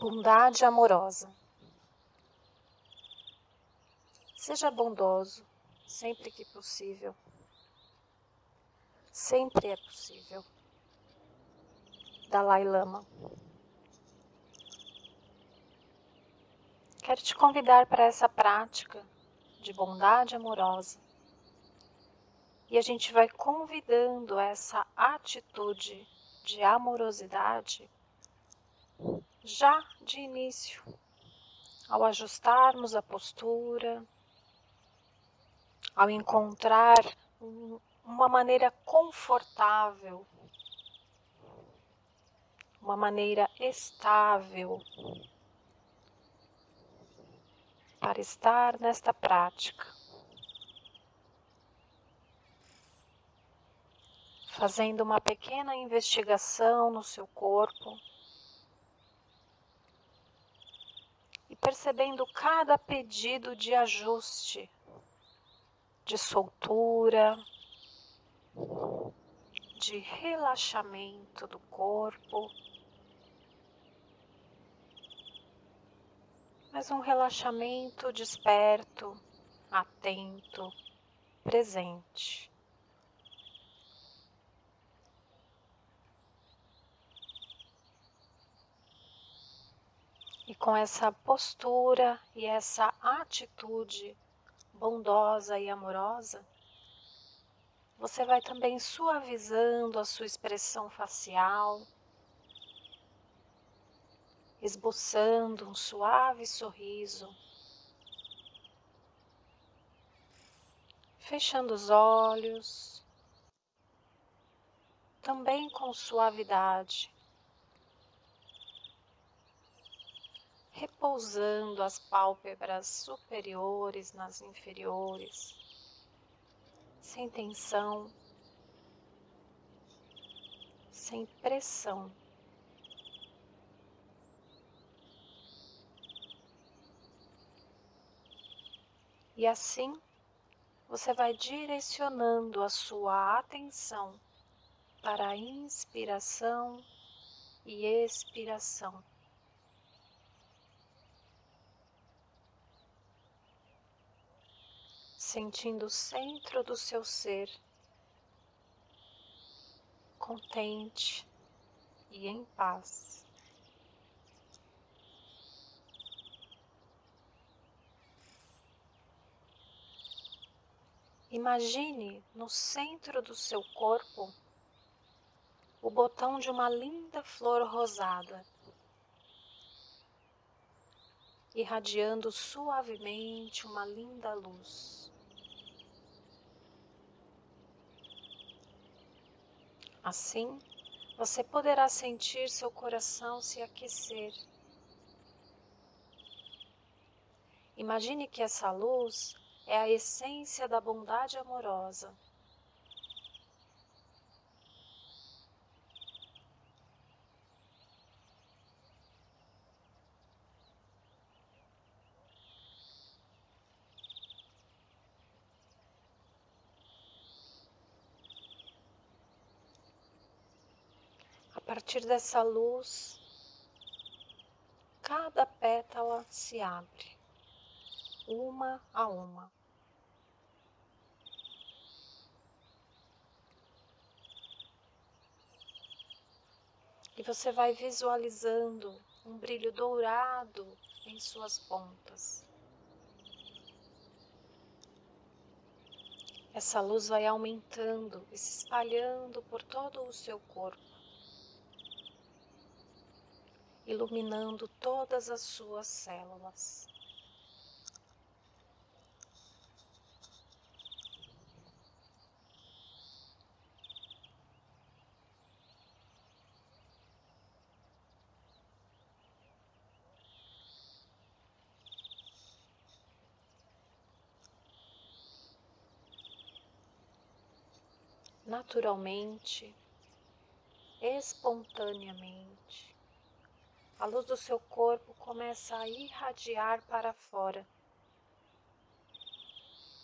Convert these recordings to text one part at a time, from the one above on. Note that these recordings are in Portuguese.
Bondade amorosa. Seja bondoso sempre que possível. Sempre é possível. Dalai Lama. Quero te convidar para essa prática de bondade amorosa. E a gente vai convidando essa atitude de amorosidade já de início, ao ajustarmos a postura, ao encontrar uma maneira confortável, uma maneira estável para estar nesta prática. Fazendo uma pequena investigação no seu corpo percebendo cada pedido de ajuste, de soltura, de relaxamento do corpo. Mas um relaxamento desperto, atento, presente. E com essa postura e essa atitude bondosa e amorosa, você vai também suavizando a sua expressão facial, esboçando um suave sorriso, fechando os olhos, também com suavidade. Repousando as pálpebras superiores nas inferiores, sem tensão, sem pressão. E assim você vai direcionando a sua atenção para a inspiração e expiração. Sentindo o centro do seu ser contente e em paz. Imagine no centro do seu corpo o botão de uma linda flor rosada, irradiando suavemente uma linda luz. Assim, você poderá sentir seu coração se aquecer. Imagine que essa luz é a essência da bondade amorosa partir dessa luz, cada pétala se abre, uma a uma. E você vai visualizando um brilho dourado em suas pontas. Essa luz vai aumentando e se espalhando por todo o seu corpo. Iluminando todas as suas células. naturalmente, espontaneamente a luz do seu corpo começa a irradiar para fora,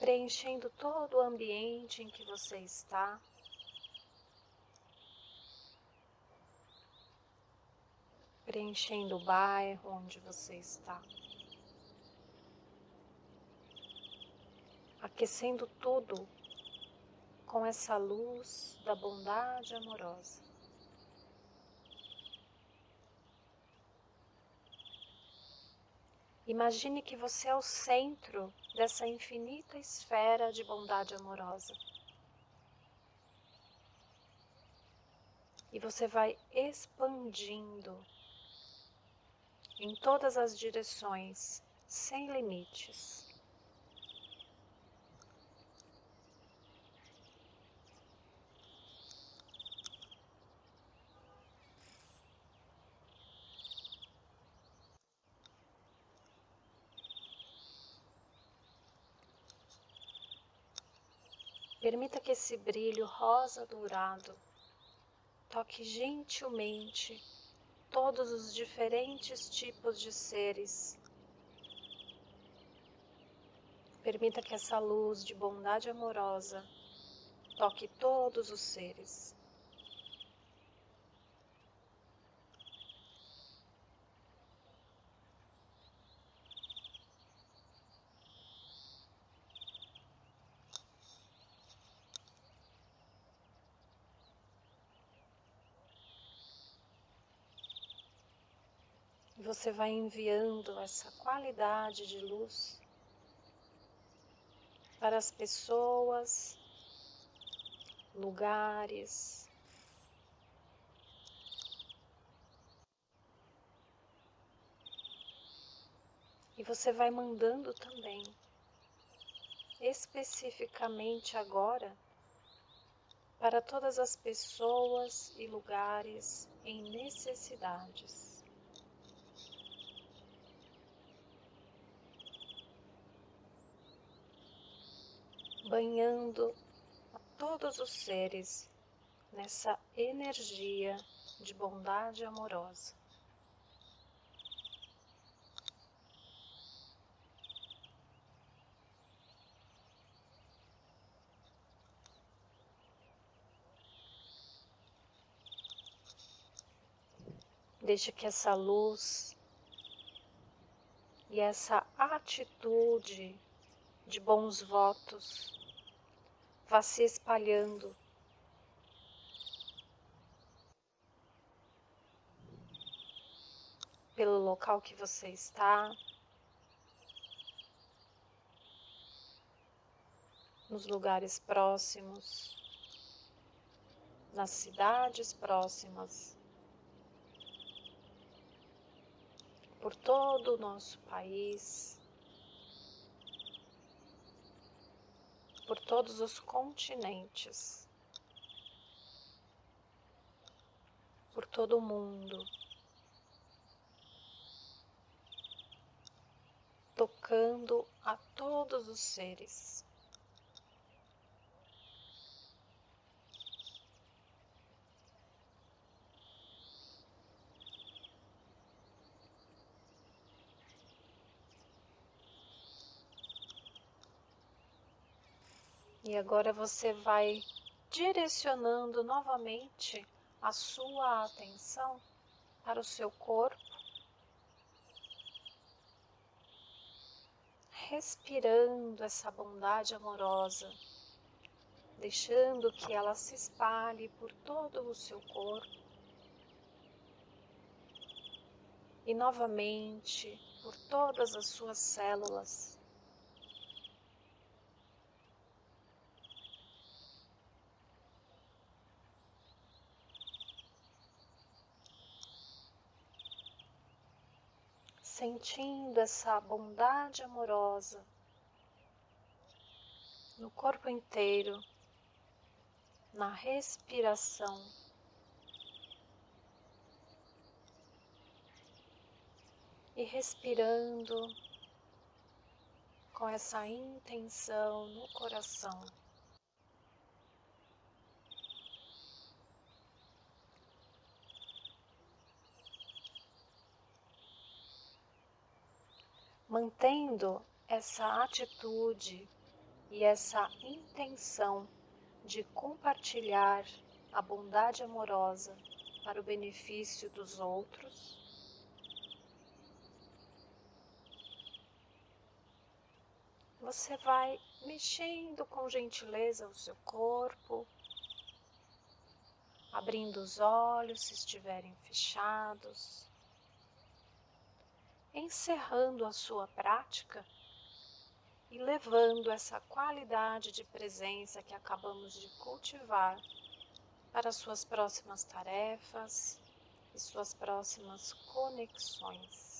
preenchendo todo o ambiente em que você está. preenchendo o bairro onde você está, aquecendo tudo com essa luz da bondade amorosa. Imagine que você é o centro dessa infinita esfera de bondade amorosa. E você vai expandindo em todas as direções, sem limites. Permita que esse brilho rosa dourado toque gentilmente todos os diferentes tipos de seres. Permita que essa luz de bondade amorosa toque todos os seres. Você vai enviando essa qualidade de luz para as pessoas, lugares, e você vai mandando também, especificamente agora, para todas as pessoas e lugares em necessidades. Banhando todos os seres nessa energia de bondade amorosa. Deixe que essa luz e essa atitude de bons votos vá se espalhando. Pelo local que você está, nos lugares próximos, nas cidades próximas, por todo o nosso país. Por todos os continentes, por todo o mundo, tocando a todos os seres. E agora você vai direcionando novamente a sua atenção para o seu corpo, respirando essa bondade amorosa, deixando que ela se espalhe por todo o seu corpo. E novamente por todas as suas células. Sentindo essa bondade amorosa no corpo inteiro, na respiração. E respirando com essa intenção no coração. mantendo essa atitude e essa intenção de compartilhar a bondade amorosa para o benefício dos outros. Você vai mexendo com gentileza o seu corpo, abrindo os olhos se estiverem fechados encerrando a sua prática e levando essa qualidade de presença que acabamos de cultivar para suas próximas tarefas e suas próximas conexões.